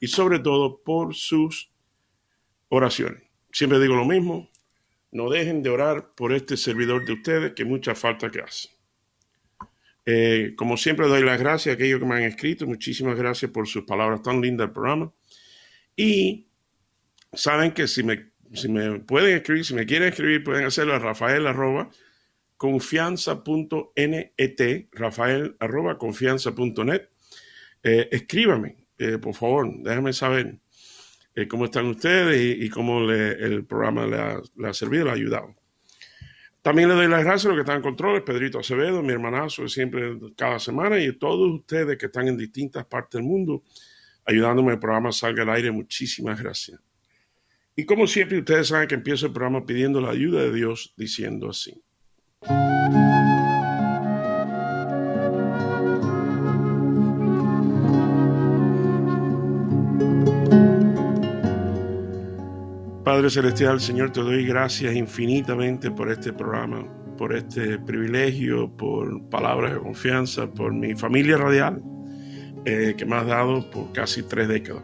y sobre todo por sus oraciones. Siempre digo lo mismo, no dejen de orar por este servidor de ustedes que mucha falta que hace. Eh, como siempre doy las gracias a aquellos que me han escrito. Muchísimas gracias por sus palabras tan lindas del programa. Y saben que si me, si me pueden escribir, si me quieren escribir, pueden hacerlo a rafael arroba confianza.net, rafael arroba confianza.net. Eh, escríbame, eh, por favor, déjame saber eh, cómo están ustedes y, cómo el programa le ha, le ha, servido, le ha ayudado. También le doy las gracias a los que están en controles, Pedrito Acevedo, mi hermanazo siempre, cada semana, y a todos ustedes que están en distintas partes del mundo, ayudándome el programa salga al aire. Muchísimas gracias. Y como siempre, ustedes saben que empiezo el programa pidiendo la ayuda de Dios, diciendo así. Padre Celestial, Señor, te doy gracias infinitamente por este programa, por este privilegio, por palabras de confianza, por mi familia radial eh, que me has dado por casi tres décadas.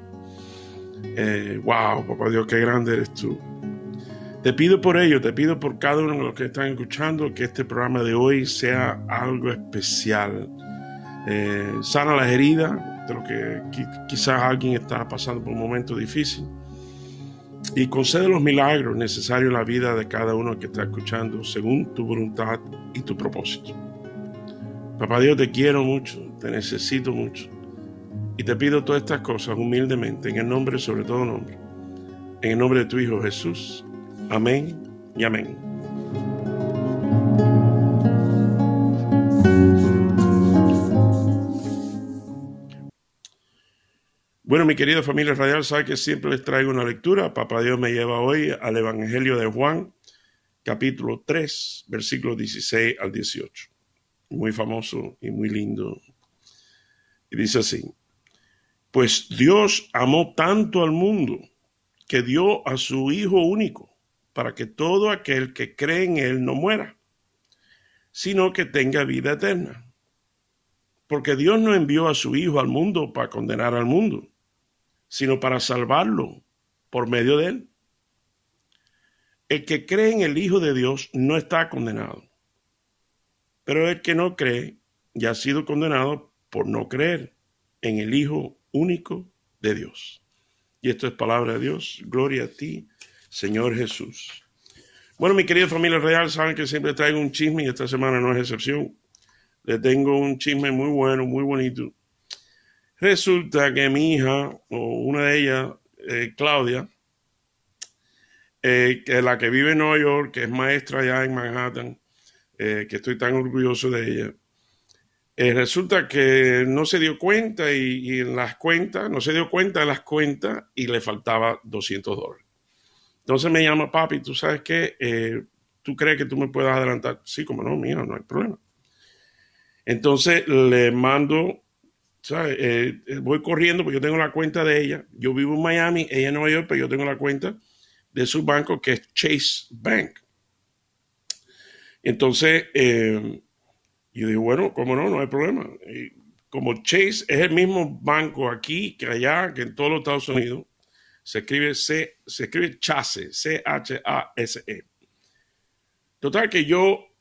Eh, wow, papá Dios, qué grande eres tú. Te pido por ello, te pido por cada uno de los que están escuchando que este programa de hoy sea algo especial. Eh, sana las heridas de lo que quizás alguien está pasando por un momento difícil y concede los milagros necesarios en la vida de cada uno que está escuchando según tu voluntad y tu propósito. Papá Dios, te quiero mucho, te necesito mucho y te pido todas estas cosas humildemente en el nombre sobre todo nombre, en el nombre de tu Hijo Jesús. Amén y amén. Bueno, mi querida familia radial, sabe que siempre les traigo una lectura. Papá Dios me lleva hoy al Evangelio de Juan, capítulo 3, versículos 16 al 18. Muy famoso y muy lindo. Y dice así, pues Dios amó tanto al mundo que dio a su Hijo único para que todo aquel que cree en Él no muera, sino que tenga vida eterna. Porque Dios no envió a su Hijo al mundo para condenar al mundo, sino para salvarlo por medio de Él. El que cree en el Hijo de Dios no está condenado, pero el que no cree ya ha sido condenado por no creer en el Hijo único de Dios. Y esto es palabra de Dios. Gloria a ti, Señor Jesús. Bueno, mi querida familia real, saben que siempre traigo un chisme y esta semana no es excepción. Le tengo un chisme muy bueno, muy bonito. Resulta que mi hija, o una de ellas, eh, Claudia, eh, que la que vive en Nueva York, que es maestra allá en Manhattan, eh, que estoy tan orgulloso de ella, resulta que no se dio cuenta y, en las cuentas, no se dio cuenta de las cuentas y le faltaba 200 dólares. Entonces me llama papi, tú sabes qué, tú crees que tú me puedes adelantar. Sí, como no, mira, no hay problema. Entonces le mando, ¿sabes? Eh, voy corriendo porque yo tengo la cuenta de ella. Yo vivo en Miami, ella en Nueva York, pero yo tengo la cuenta de su banco que es Chase Bank. Entonces, eh, yo digo, bueno, como no, no hay problema. Como Chase es el mismo banco aquí que allá, que en todos los Estados Unidos, se escribe C, se escribe Chase, C-H-A-S-E. Total que yo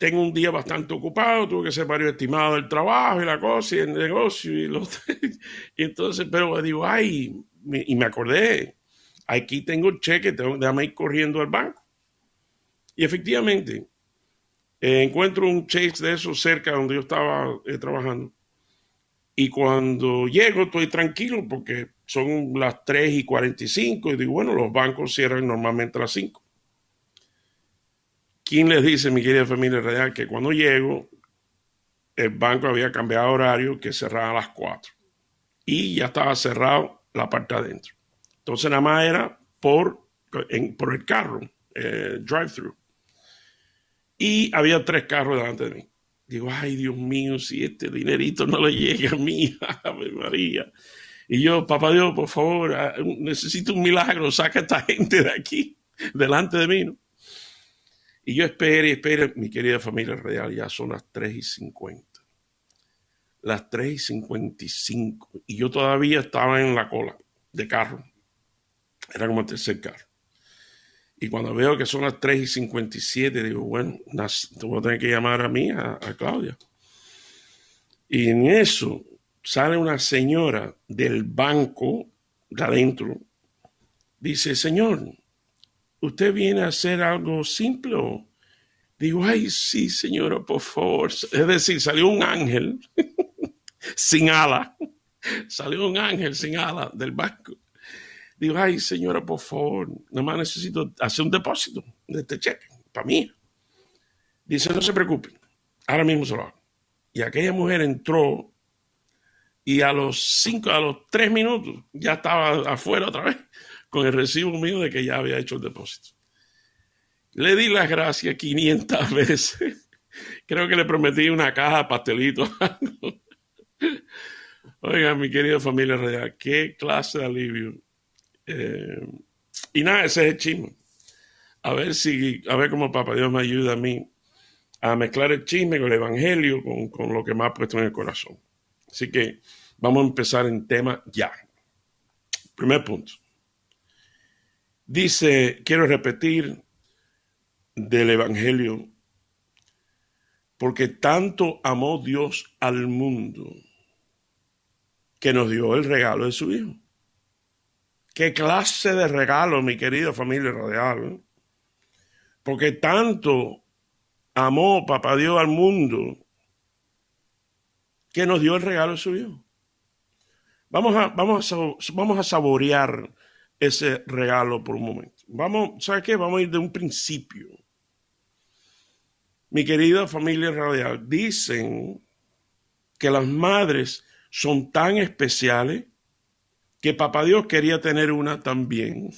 tengo un día bastante ocupado, tuve que hacer varios estimados del trabajo y la cosa y el negocio y, los, y entonces, pero digo, ay, y me acordé, aquí tengo el cheque, tengo, déjame ir corriendo al banco. Y efectivamente, eh, encuentro un Chase de esos cerca donde yo estaba eh, trabajando. Y cuando llego estoy tranquilo porque son las 3 y 45 y digo, bueno, los bancos cierran normalmente a las 5. ¿Quién les dice, mi querida familia real, que cuando llego, el banco había cambiado horario, que cerraba a las 4 y ya estaba cerrado la parte adentro? Entonces nada más era por, por el carro, eh, drive-thru. Y había tres carros delante de mí. Digo, ay Dios mío, si este dinerito no le llega a mí, Ave María. Y yo, papá Dios, por favor, ah, necesito un milagro, saca a esta gente de aquí, delante de mí. Y yo espero y espero, mi querida familia real, ya son las 3 y 50. Las 3 y 55. Y yo todavía estaba en la cola de carro. Era como el tercer carro. Y cuando veo que son las 3 y 57, digo, bueno, voy a tener que llamar a mí, a, Claudia. Y en eso sale una señora del banco de adentro. Dice, señor, ¿usted viene a hacer algo simple? Digo, ay, sí, señora, por favor. Es decir, salió un ángel sin ala. Salió un ángel sin ala del banco. Digo, ay, señora, por favor, nada más necesito hacer un depósito de este cheque para mí. Dice, no se preocupe, ahora mismo se lo hago. Y aquella mujer entró y a los cinco, a los tres minutos ya estaba afuera otra vez con el recibo mío de que ya había hecho el depósito. Le di las gracias 500 veces. Creo que le prometí una caja de pastelitos. Oiga, mi querida familia real, qué clase de alivio eh, y nada, ese es el chisme. A ver si, a ver cómo Papá Dios me ayuda a mí a mezclar el chisme con el evangelio, con, con lo que me ha puesto en el corazón. Así que vamos a empezar en tema ya. Primer punto. Dice, quiero repetir del evangelio, porque tanto amó Dios al mundo que nos dio el regalo de su Hijo. Qué clase de regalo, mi querida familia radial. Porque tanto amó Papá Dios al mundo que nos dio el regalo suyo. Vamos a, vamos a, vamos a saborear ese regalo por un momento. Vamos, ¿sabes qué? Vamos a ir de un principio. Mi querida familia radial, dicen que las madres son tan especiales que Papá Dios quería tener una también.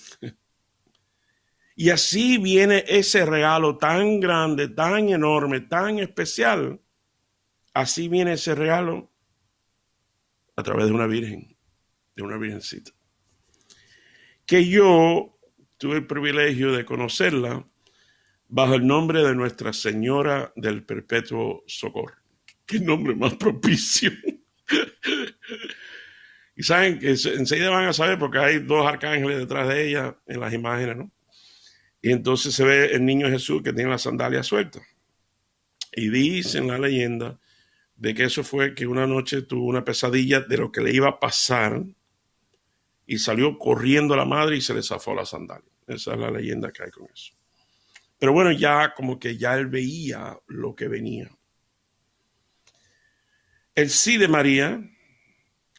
Y así viene ese regalo tan grande, tan enorme, tan especial. Así viene ese regalo a través de una virgen, de una virgencita. Que yo tuve el privilegio de conocerla bajo el nombre de Nuestra Señora del Perpetuo Socorro. Qué nombre más propicio. Y saben que enseguida van a saber porque hay dos arcángeles detrás de ella en las imágenes, ¿no? Y entonces se ve el niño Jesús que tiene las sandalias sueltas. Y dice en la leyenda de que eso fue que una noche tuvo una pesadilla de lo que le iba a pasar y salió corriendo a la madre y se le zafó la sandalia. Esa es la leyenda que hay con eso. Pero bueno, ya como que ya él veía lo que venía. El sí de María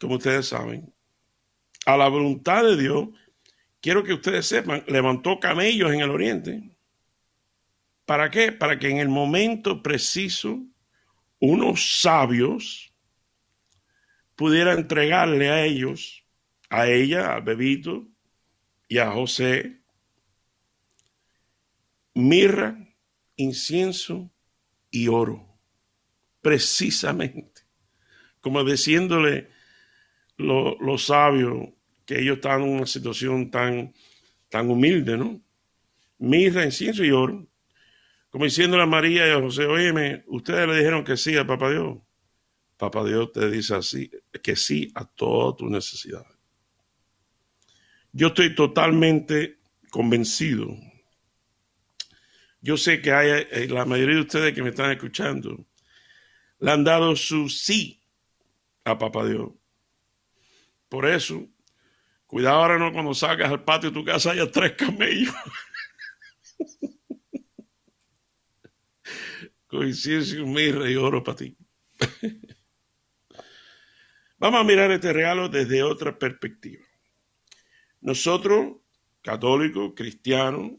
como ustedes saben, a la voluntad de Dios, quiero que ustedes sepan, levantó camellos en el oriente. ¿Para qué? Para que en el momento preciso unos sabios pudieran entregarle a ellos, a ella, a bebito y a José, mirra, incienso y oro. Precisamente. Como diciéndole, los sabios que ellos estaban en una situación tan, tan humilde, ¿no? Mirra, incienso y oro. Como diciéndole a María y a José, oye, ustedes le dijeron que sí a Papá Dios. Papá Dios te dice así, que sí a todas tus necesidades. Yo estoy totalmente convencido. Yo sé que hay, eh, la mayoría de ustedes que me están escuchando le han dado su sí a Papá Dios. Por eso, cuidado ahora no cuando salgas al patio de tu casa haya tres camellos. Coincidencia, mirra y oro para ti. Vamos a mirar este regalo desde otra perspectiva. Nosotros, católicos, cristianos,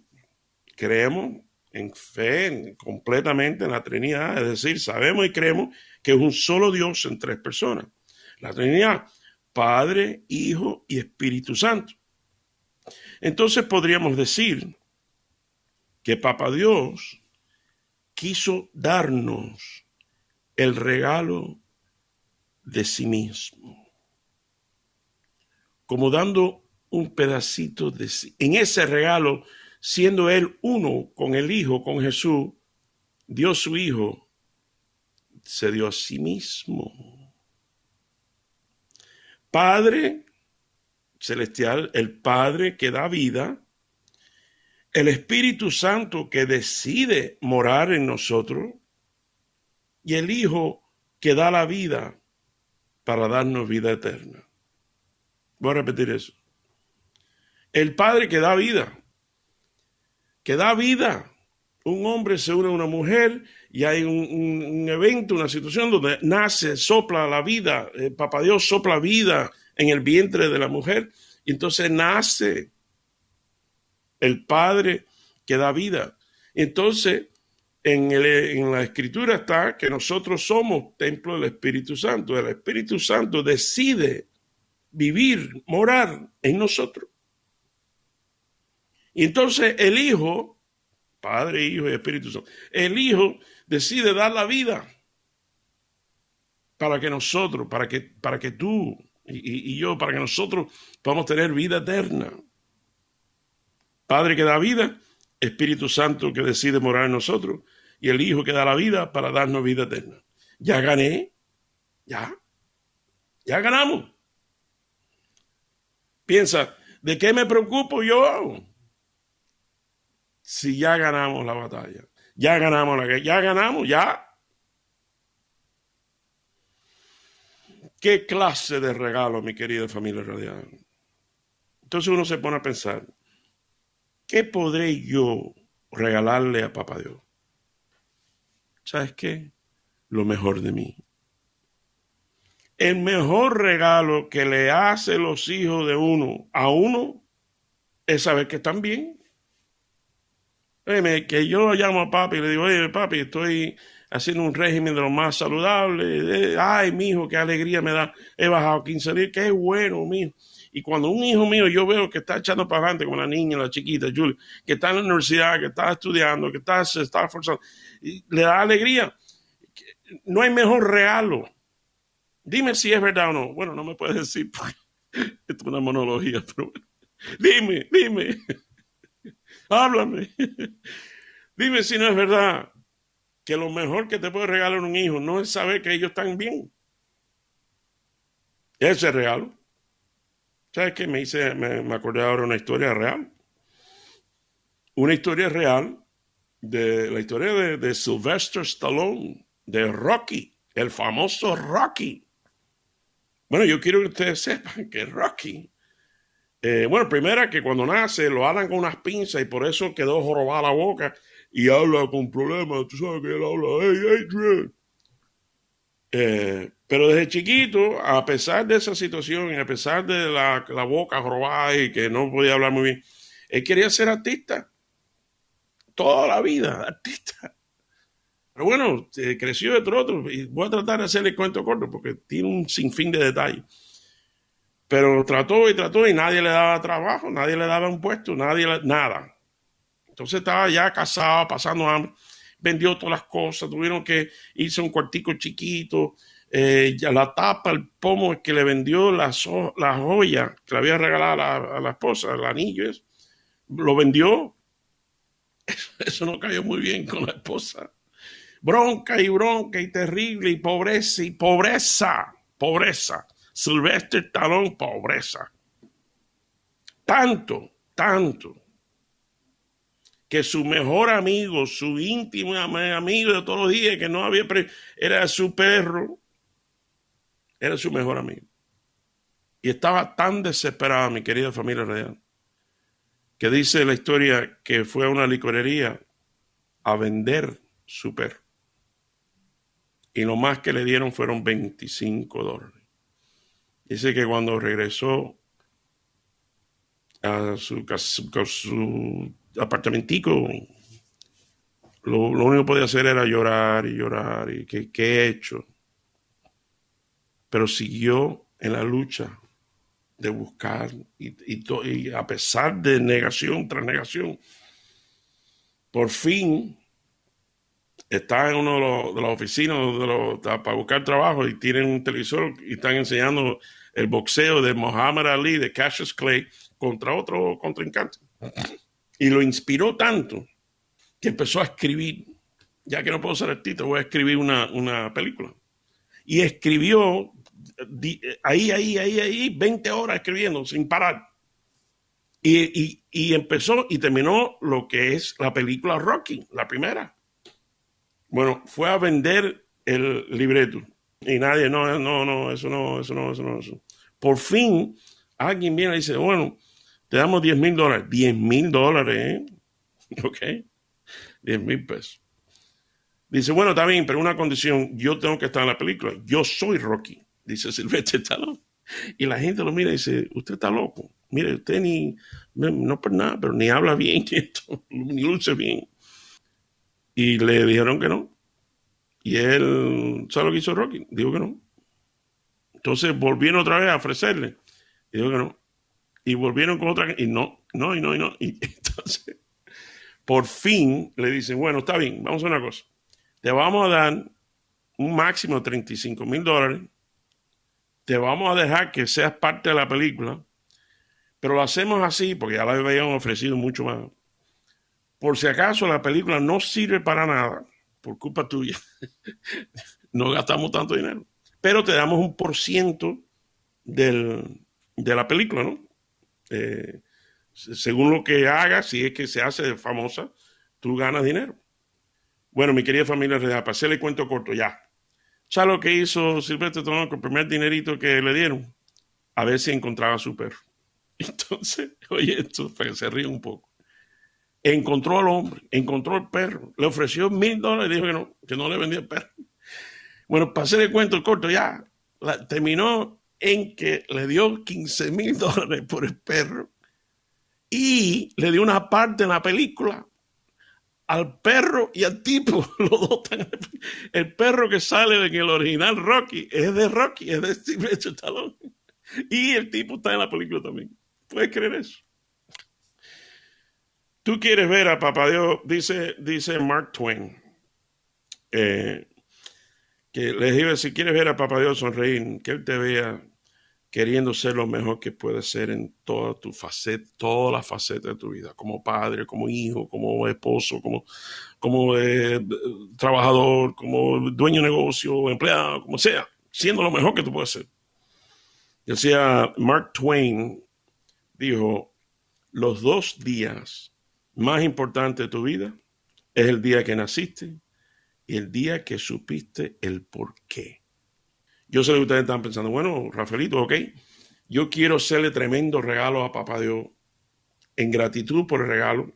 creemos en fe completamente en la Trinidad, es decir, sabemos y creemos que es un solo Dios en tres personas. La Trinidad Padre, Hijo y Espíritu Santo. Entonces podríamos decir que Papa Dios quiso darnos el regalo de sí mismo, como dando un pedacito de sí. En ese regalo, siendo Él uno con el Hijo, con Jesús, dio su Hijo, se dio a sí mismo. Padre celestial, el Padre que da vida, el Espíritu Santo que decide morar en nosotros y el Hijo que da la vida para darnos vida eterna. Voy a repetir eso. El Padre que da vida, que da vida. Un hombre se une a una mujer y hay un, evento, una situación donde nace, sopla la vida, el Papá Dios sopla vida en el vientre de la mujer y entonces nace el Padre que da vida. Entonces, en, en, la escritura está que nosotros somos templo del Espíritu Santo. El Espíritu Santo decide vivir, morar en nosotros. Entonces el Hijo, Padre, Hijo y Espíritu Santo, el Hijo decide dar la vida para que nosotros, para que, para que tú y, y yo, para que nosotros podamos tener vida eterna. Padre que da vida, Espíritu Santo que decide morar en nosotros y el Hijo que da la vida para darnos vida eterna. Ya gané, ya, ya ganamos. Piensa, ¿de qué me preocupo yo? Si ya ganamos la batalla, ya ganamos la ya ganamos, ya. ¿Qué clase de regalo, mi querida familia radial? Entonces uno se pone a pensar, ¿qué podré yo regalarle a Papá Dios? ¿Sabes qué? Lo mejor de mí. El mejor regalo que le hace los hijos de uno a uno es saber que están bien. Que yo llamo a papi y le digo, oye, papi, estoy haciendo un régimen de lo más saludable. Ay, mi hijo, qué alegría me da. He bajado 15 días, qué bueno, mijo. Y cuando un hijo mío yo veo que está echando para adelante con la niña, la chiquita, Julie, que está en la universidad, que está estudiando, que está, se está esforzando, le da alegría. No hay mejor regalo. Dime si es verdad o no. Bueno, no me puedes decir, esto es una monología, pero dime, dime. Háblame. Dime si no es verdad que lo mejor que te puede regalar un hijo no es saber que ellos están bien. Ese regalo. ¿Sabes qué? Me, hice, me, acordé ahora una historia real. Una historia real de la historia de, Sylvester Stallone, de Rocky, el famoso Rocky. Bueno, yo quiero que ustedes sepan que Rocky, eh, bueno, primero que cuando nace lo hablan con unas pinzas y por eso quedó jorobada la boca y habla con problemas. Tú sabes que él habla, hey, Adrian. Eh, pero desde chiquito, a pesar de esa situación, y a pesar de la, boca robada y que no podía hablar muy bien, él quería ser artista. Toda la vida, artista. Pero bueno, creció de otro. Y voy a tratar de hacerle cuento corto porque tiene un sinfín de detalles. Pero trató y trató y nadie le daba trabajo, nadie le daba un puesto, nadie, nada. Entonces estaba ya casado, pasando hambre, vendió todas las cosas, tuvieron que irse a un cuartico chiquito, eh, la tapa, el pomo que le vendió la, joya que le había regalado a la, esposa, el anillo, lo vendió. Eso, no cayó muy bien con la esposa. Bronca y bronca y terrible y pobreza y pobreza, pobreza. Sylvester Talón, pobreza. Tanto, tanto que su mejor amigo, su íntimo amigo de todos los días, que no había, era su perro, era su mejor amigo. Y estaba tan desesperada, mi querida familia real, que dice la historia que fue a una licorería a vender su perro. Y lo más que le dieron fueron 25 dólares. Dice que cuando regresó a su, su apartamentico, lo, único que podía hacer era llorar y llorar y qué he hecho. Pero siguió en la lucha de buscar y, a pesar de negación tras negación, por fin está en uno de, las oficinas para buscar trabajo y tienen un televisor y están enseñando el boxeo de Muhammad Ali, de Cassius Clay, contra otro contrincante. Y lo inspiró tanto que empezó a escribir, ya que no puedo ser artista, voy a escribir una, una película. Y escribió ahí, ahí, ahí, ahí, 20 horas escribiendo sin parar. Y, empezó y terminó lo que es la película Rocky, la primera. Bueno, fue a vender el libreto y nadie, no, no, no, eso no, eso no, eso no, eso. Por fin, alguien viene y dice, bueno, te damos 10 mil dólares. 10 mil dólares, ¿eh? Ok. 10 mil pesos. Dice, bueno, está bien, pero una condición, yo tengo que estar en la película. Yo soy Rocky dice Silvestre Stallone. Y la gente lo mira y dice, usted está loco. Mire, usted ni, no, por nada, pero ni habla bien, ni luce bien. Y le dijeron que no. Y él, ¿sabe lo que hizo Rocky? Dijo que no. Entonces volvieron otra vez a ofrecerle. Y dijo que no. Y volvieron con otra. Y no, no, y no, y no. Y entonces, por fin le dicen, bueno, está bien, vamos a una cosa. Te vamos a dar un máximo de 35 mil dólares te vamos a dejar que seas parte de la película, pero lo hacemos así porque ya la habían ofrecido mucho más. Por si acaso la película no sirve para nada, por culpa tuya, no gastamos tanto dinero, pero te damos un por ciento de la película, ¿no? Eh, según lo que hagas, si es que se hace famosa, tú ganas dinero. Bueno, mi querida familia real, para hacerle cuento corto ya. ¿Sabes lo que hizo Silvestre Stallone con el primer dinerito que le dieron? A ver si encontraba a su perro. Entonces, oye, esto se ríe un poco. Encontró al hombre, encontró al perro, le ofreció mil dólares y dijo que no, que no le vendía el perro. Bueno, para hacer el cuento corto ya, terminó en que le dio 15 mil dólares por el perro y le dio una parte en la película al perro y al tipo. Los dos el perro que sale en el original Rocky es de Rocky, es de Steve Stallone. Y el tipo está en la película también. ¿Puedes creer eso? Tú quieres ver a Papá Dios, dice, dice Mark Twain, eh, que les digo, si quieres ver a Papá Dios sonreír, que él te vea queriendo ser lo mejor que puedes ser en toda tu faceta, todas las facetas de tu vida, como padre, como hijo, como esposo, como, como eh, trabajador, como dueño de negocio, empleado, como sea, siendo lo mejor que tú puedes ser. Decía Mark Twain, dijo, los dos días más importantes de tu vida es el día que naciste y el día que supiste el por qué. Yo sé que ustedes están pensando, bueno, Rafaelito, ok, yo quiero hacerle tremendo regalo a Papá Dios en gratitud por el regalo.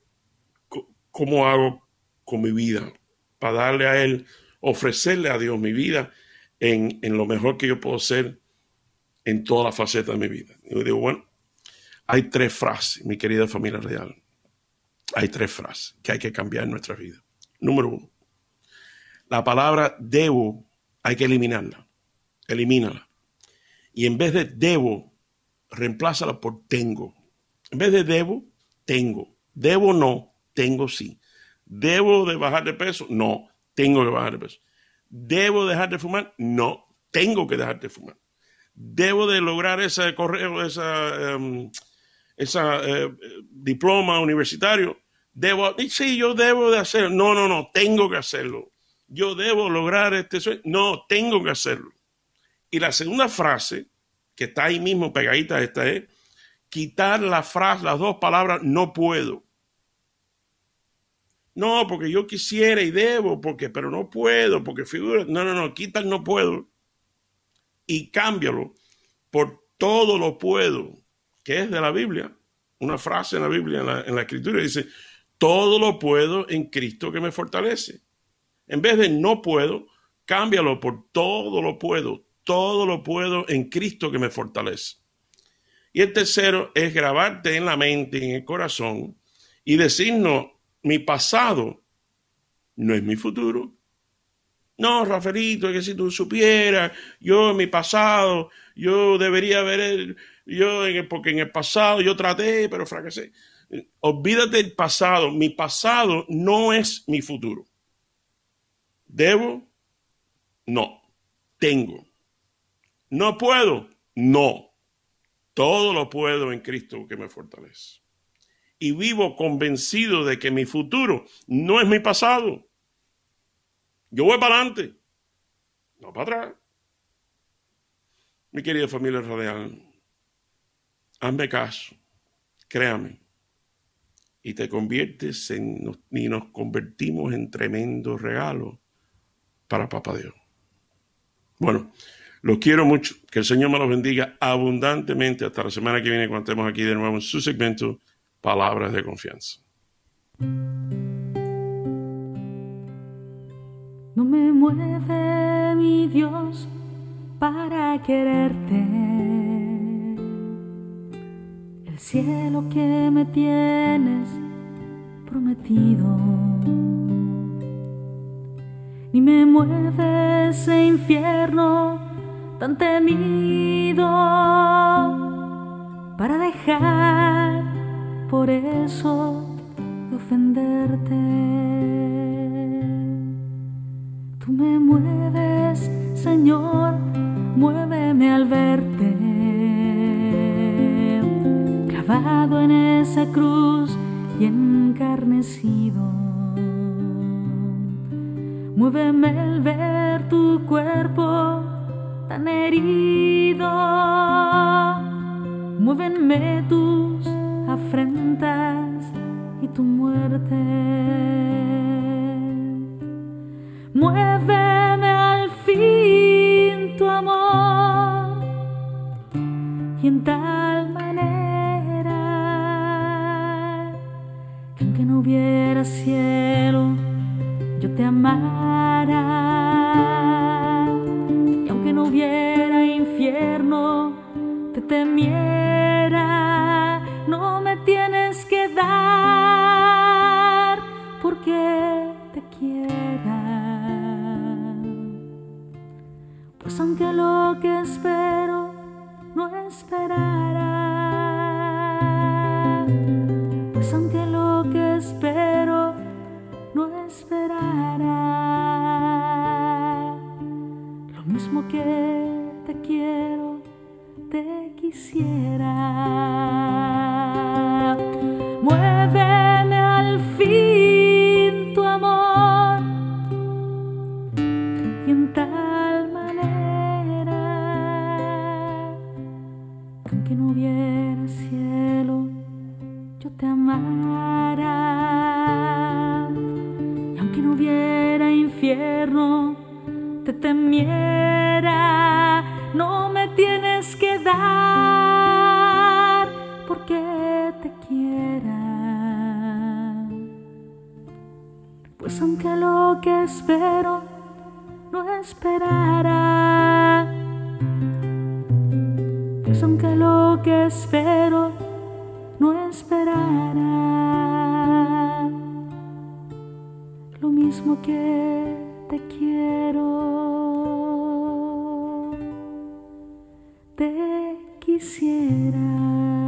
¿Cómo hago con mi vida? Para darle a Él, ofrecerle a Dios mi vida en, lo mejor que yo puedo ser en todas las facetas de mi vida. Yo digo, bueno, hay tres frases, mi querida familia real. Hay tres frases que hay que cambiar en nuestra vida. Número uno, la palabra debo hay que eliminarla elimínala. Y en vez de debo, reemplázala por tengo. En vez de debo, tengo. Debo no, tengo sí. ¿Debo de bajar de peso? No, tengo que bajar de peso. ¿Debo dejar de fumar? No, tengo que dejar de fumar. ¿Debo de lograr ese correo, esa, em, esa eh, diploma universitario? Debo, sí, yo debo de hacerlo. No, no, no, tengo que hacerlo. Yo debo lograr este sueño. No, tengo que hacerlo. Y la segunda frase, que está ahí mismo pegadita esta, es quitar la frase, las dos palabras, no puedo. No, porque yo quisiera y debo, porque, pero no puedo, porque figura. No, no, no, quita el no puedo y cámbialo por todo lo puedo, que es de la Biblia. Una frase en la Biblia, en la, escritura, dice, todo lo puedo en Cristo que me fortalece. En vez de no puedo, cámbialo por todo lo puedo, todo lo puedo en Cristo que me fortalece. Y el tercero es grabarte en la mente, en el corazón, y decirnos, mi pasado no es mi futuro. No, Rafaelito, que si tú supieras, yo en mi pasado, yo debería haber, yo porque en el pasado yo traté, pero fracasé. Olvídate del pasado. Mi pasado no es mi futuro. ¿Debo? No. ¿Tengo? ¿No puedo? No. Todo lo puedo en Cristo que me fortalece. Y vivo convencido de que mi futuro no es mi pasado. Yo voy para adelante, no para atrás. Mi querida familia radial, hazme caso, créame, y te conviertes en, y nos convertimos en tremendo regalo para Papá Dios. Bueno, los quiero mucho. Que el Señor me los bendiga abundantemente. Hasta la semana que viene, cuando estemos aquí de nuevo en su segmento Palabras de Confianza. No me mueve mi Dios para quererte. El cielo que me tienes prometido. Ni me mueve ese infierno tan temido para dejar por eso de ofenderte. Tú me mueves, Señor, muéveme al verte, clavado en esa cruz y encarnecido. Muéveme al ver tu cuerpo tan herido. Muévenme tus afrentas y tu muerte. Muéveme al fin tu amor y en tal manera que aunque no hubiera cielo, yo te amara. No hubiera infierno, te temiera, Pues aunque lo que espero no esperara, pues aunque lo que espero no esperara mismo que te quiero, te quisiera. Aunque no hubiera infierno, te temiera, no me tienes que dar porque te quiera. Pues aunque lo que espero no esperara, pues aunque lo que espero no esperara, mismo que te quiero, te quisiera.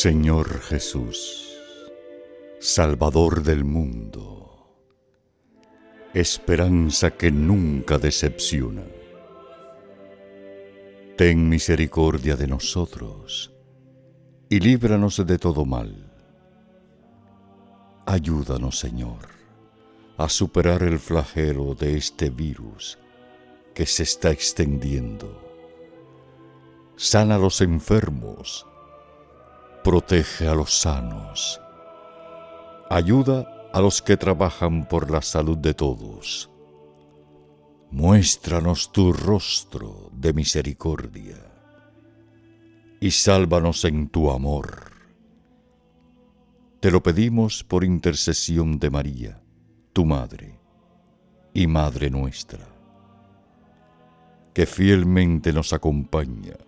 Señor Jesús, Salvador del mundo, esperanza que nunca decepciona. Ten misericordia de nosotros y líbranos de todo mal. Ayúdanos, Señor, a superar el flagelo de este virus que se está extendiendo. Sana a los enfermos protege a los sanos, ayuda a los que trabajan por la salud de todos. Muéstranos tu rostro de misericordia y sálvanos en tu amor. Te lo pedimos por intercesión de María, tu Madre y Madre nuestra, que fielmente nos acompaña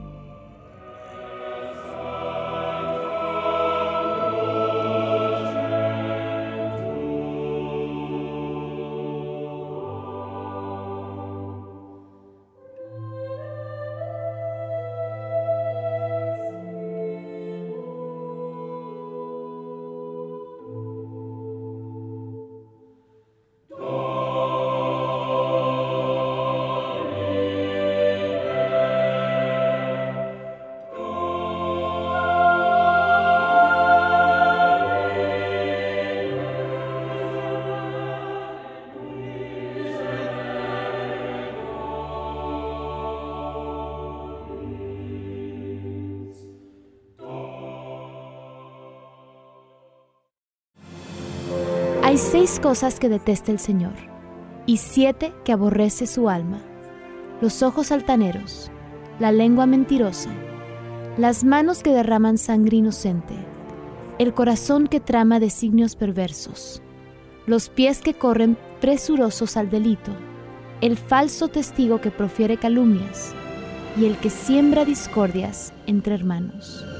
Hay seis cosas que detesta el Señor y siete que aborrece su alma. Los ojos altaneros, la lengua mentirosa, las manos que derraman sangre inocente, el corazón que trama designios perversos, los pies que corren presurosos al delito, el falso testigo que profiere calumnias y el que siembra discordias entre hermanos.